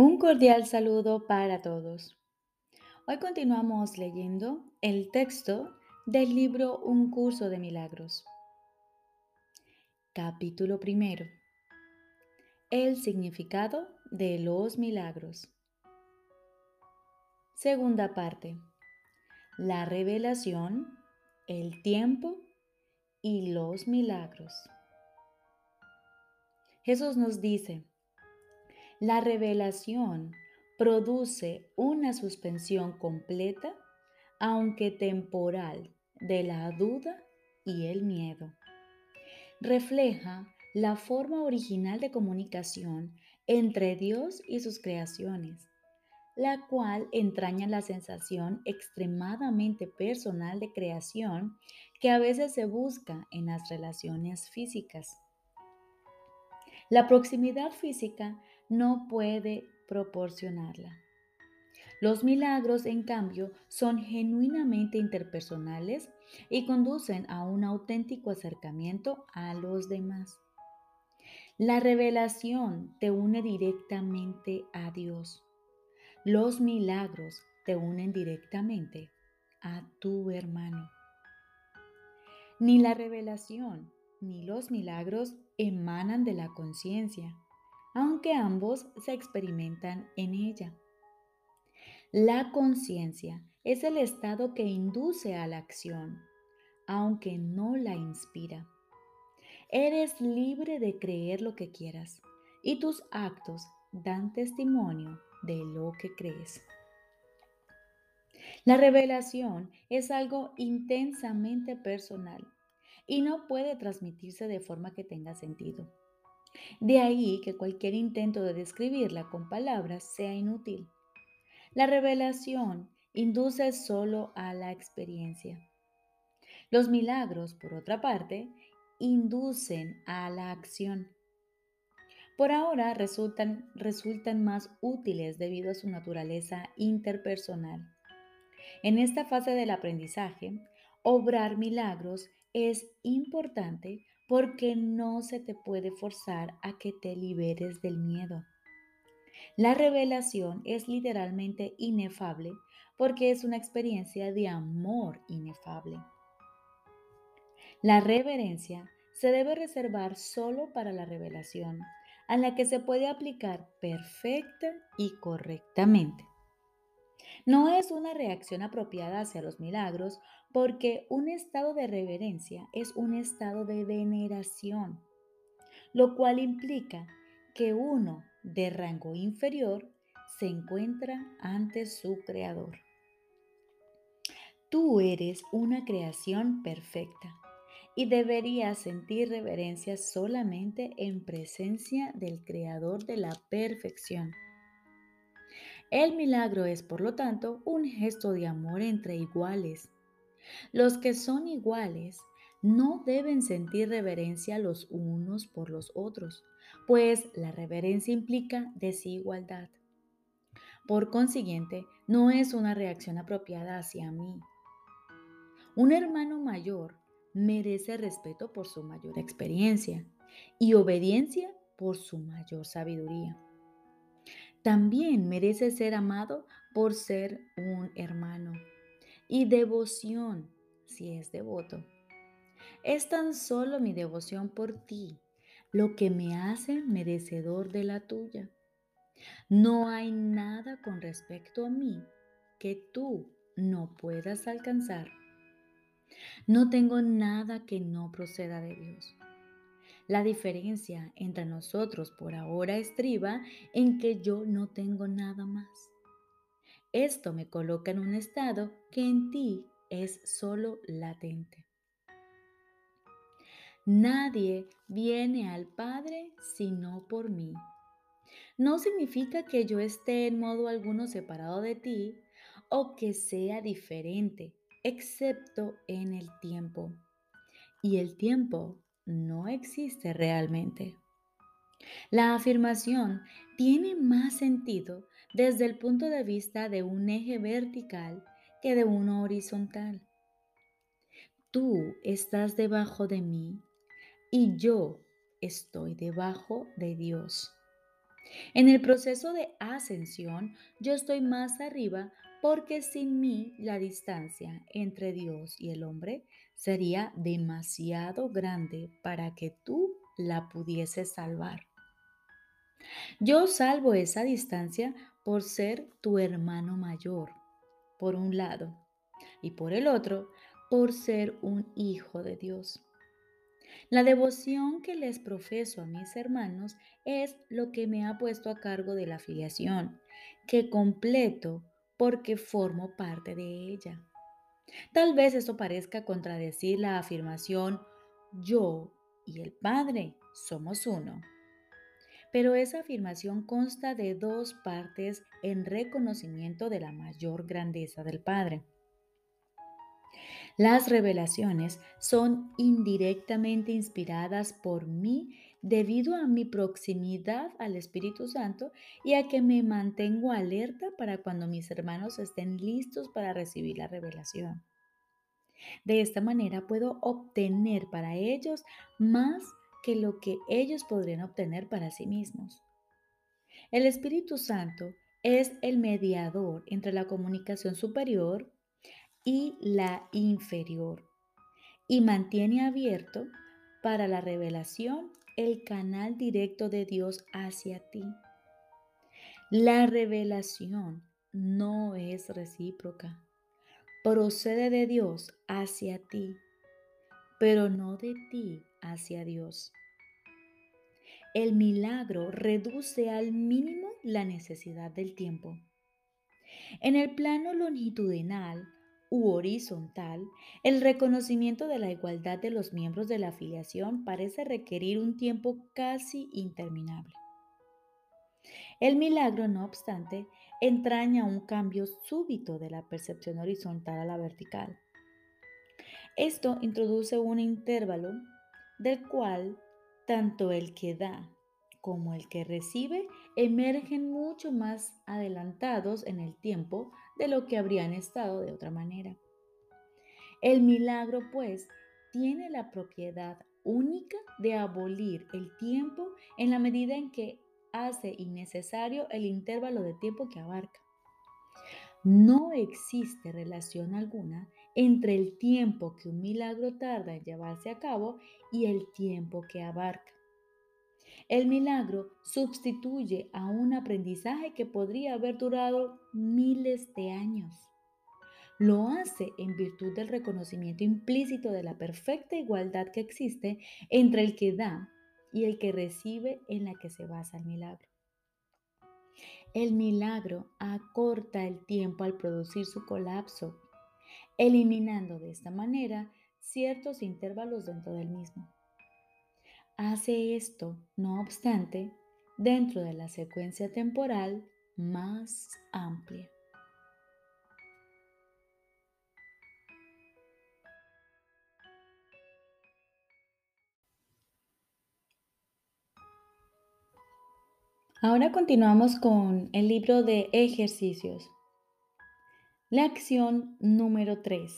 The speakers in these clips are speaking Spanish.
Un cordial saludo para todos. Hoy continuamos leyendo el texto del libro Un curso de milagros. Capítulo primero. El significado de los milagros. Segunda parte. La revelación, el tiempo y los milagros. Jesús nos dice, la revelación produce una suspensión completa, aunque temporal, de la duda y el miedo. Refleja la forma original de comunicación entre Dios y sus creaciones, la cual entraña la sensación extremadamente personal de creación que a veces se busca en las relaciones físicas. La proximidad física no puede proporcionarla. Los milagros, en cambio, son genuinamente interpersonales y conducen a un auténtico acercamiento a los demás. La revelación te une directamente a Dios. Los milagros te unen directamente a tu hermano. Ni la revelación ni los milagros emanan de la conciencia aunque ambos se experimentan en ella. La conciencia es el estado que induce a la acción, aunque no la inspira. Eres libre de creer lo que quieras y tus actos dan testimonio de lo que crees. La revelación es algo intensamente personal y no puede transmitirse de forma que tenga sentido. De ahí que cualquier intento de describirla con palabras sea inútil. La revelación induce solo a la experiencia. Los milagros, por otra parte, inducen a la acción. Por ahora resultan, resultan más útiles debido a su naturaleza interpersonal. En esta fase del aprendizaje, obrar milagros es importante porque no se te puede forzar a que te liberes del miedo. La revelación es literalmente inefable porque es una experiencia de amor inefable. La reverencia se debe reservar solo para la revelación, a la que se puede aplicar perfecta y correctamente. No es una reacción apropiada hacia los milagros porque un estado de reverencia es un estado de veneración, lo cual implica que uno de rango inferior se encuentra ante su creador. Tú eres una creación perfecta y deberías sentir reverencia solamente en presencia del creador de la perfección. El milagro es, por lo tanto, un gesto de amor entre iguales. Los que son iguales no deben sentir reverencia los unos por los otros, pues la reverencia implica desigualdad. Por consiguiente, no es una reacción apropiada hacia mí. Un hermano mayor merece respeto por su mayor experiencia y obediencia por su mayor sabiduría también merece ser amado por ser un hermano. Y devoción, si es devoto. Es tan solo mi devoción por ti lo que me hace merecedor de la tuya. No hay nada con respecto a mí que tú no puedas alcanzar. No tengo nada que no proceda de Dios. La diferencia entre nosotros por ahora estriba en que yo no tengo nada más. Esto me coloca en un estado que en ti es solo latente. Nadie viene al Padre sino por mí. No significa que yo esté en modo alguno separado de ti o que sea diferente, excepto en el tiempo. Y el tiempo no existe realmente. La afirmación tiene más sentido desde el punto de vista de un eje vertical que de uno horizontal. Tú estás debajo de mí y yo estoy debajo de Dios. En el proceso de ascensión, yo estoy más arriba porque sin mí la distancia entre Dios y el hombre sería demasiado grande para que tú la pudieses salvar. Yo salvo esa distancia por ser tu hermano mayor, por un lado, y por el otro, por ser un hijo de Dios. La devoción que les profeso a mis hermanos es lo que me ha puesto a cargo de la filiación, que completo porque formo parte de ella. Tal vez esto parezca contradecir la afirmación yo y el Padre somos uno. Pero esa afirmación consta de dos partes en reconocimiento de la mayor grandeza del Padre. Las revelaciones son indirectamente inspiradas por mí debido a mi proximidad al Espíritu Santo y a que me mantengo alerta para cuando mis hermanos estén listos para recibir la revelación. De esta manera puedo obtener para ellos más que lo que ellos podrían obtener para sí mismos. El Espíritu Santo es el mediador entre la comunicación superior y la inferior y mantiene abierto para la revelación el canal directo de Dios hacia ti. La revelación no es recíproca. Procede de Dios hacia ti, pero no de ti hacia Dios. El milagro reduce al mínimo la necesidad del tiempo. En el plano longitudinal u horizontal, el reconocimiento de la igualdad de los miembros de la afiliación parece requerir un tiempo casi interminable. El milagro, no obstante, entraña un cambio súbito de la percepción horizontal a la vertical. Esto introduce un intervalo del cual tanto el que da como el que recibe emergen mucho más adelantados en el tiempo de lo que habrían estado de otra manera. El milagro, pues, tiene la propiedad única de abolir el tiempo en la medida en que hace innecesario el intervalo de tiempo que abarca. No existe relación alguna entre el tiempo que un milagro tarda en llevarse a cabo y el tiempo que abarca. El milagro sustituye a un aprendizaje que podría haber durado miles de años. Lo hace en virtud del reconocimiento implícito de la perfecta igualdad que existe entre el que da y el que recibe en la que se basa el milagro. El milagro acorta el tiempo al producir su colapso, eliminando de esta manera ciertos intervalos dentro del mismo. Hace esto, no obstante, dentro de la secuencia temporal más amplia. Ahora continuamos con el libro de ejercicios. La acción número 3.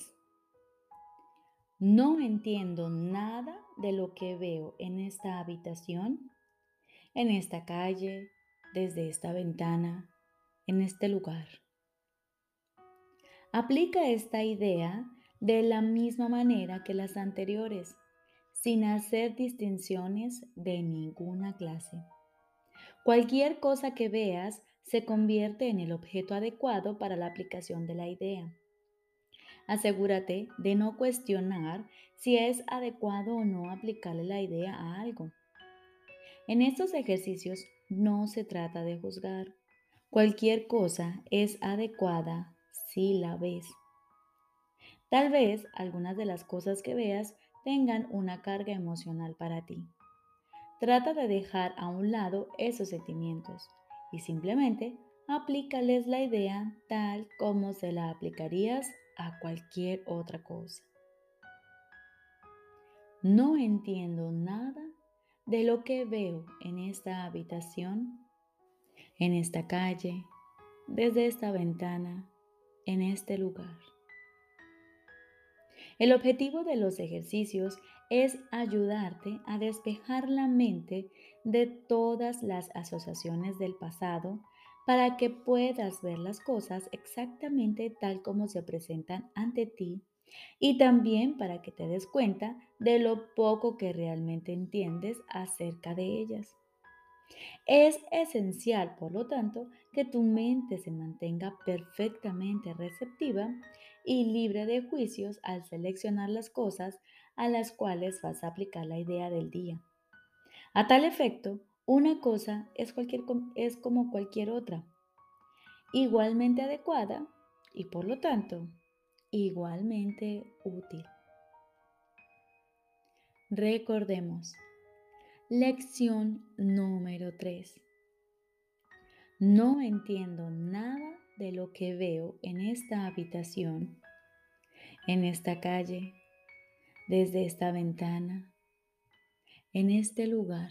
No entiendo nada de lo que veo en esta habitación, en esta calle, desde esta ventana, en este lugar. Aplica esta idea de la misma manera que las anteriores, sin hacer distinciones de ninguna clase. Cualquier cosa que veas se convierte en el objeto adecuado para la aplicación de la idea. Asegúrate de no cuestionar si es adecuado o no aplicarle la idea a algo. En estos ejercicios no se trata de juzgar. Cualquier cosa es adecuada si la ves. Tal vez algunas de las cosas que veas tengan una carga emocional para ti. Trata de dejar a un lado esos sentimientos y simplemente aplícales la idea tal como se la aplicarías a cualquier otra cosa. No entiendo nada de lo que veo en esta habitación, en esta calle, desde esta ventana, en este lugar. El objetivo de los ejercicios es ayudarte a despejar la mente de todas las asociaciones del pasado para que puedas ver las cosas exactamente tal como se presentan ante ti y también para que te des cuenta de lo poco que realmente entiendes acerca de ellas. Es esencial, por lo tanto, que tu mente se mantenga perfectamente receptiva y libre de juicios al seleccionar las cosas a las cuales vas a aplicar la idea del día. A tal efecto, una cosa es, cualquier, es como cualquier otra, igualmente adecuada y por lo tanto igualmente útil. Recordemos, lección número 3. No entiendo nada de lo que veo en esta habitación, en esta calle, desde esta ventana, en este lugar.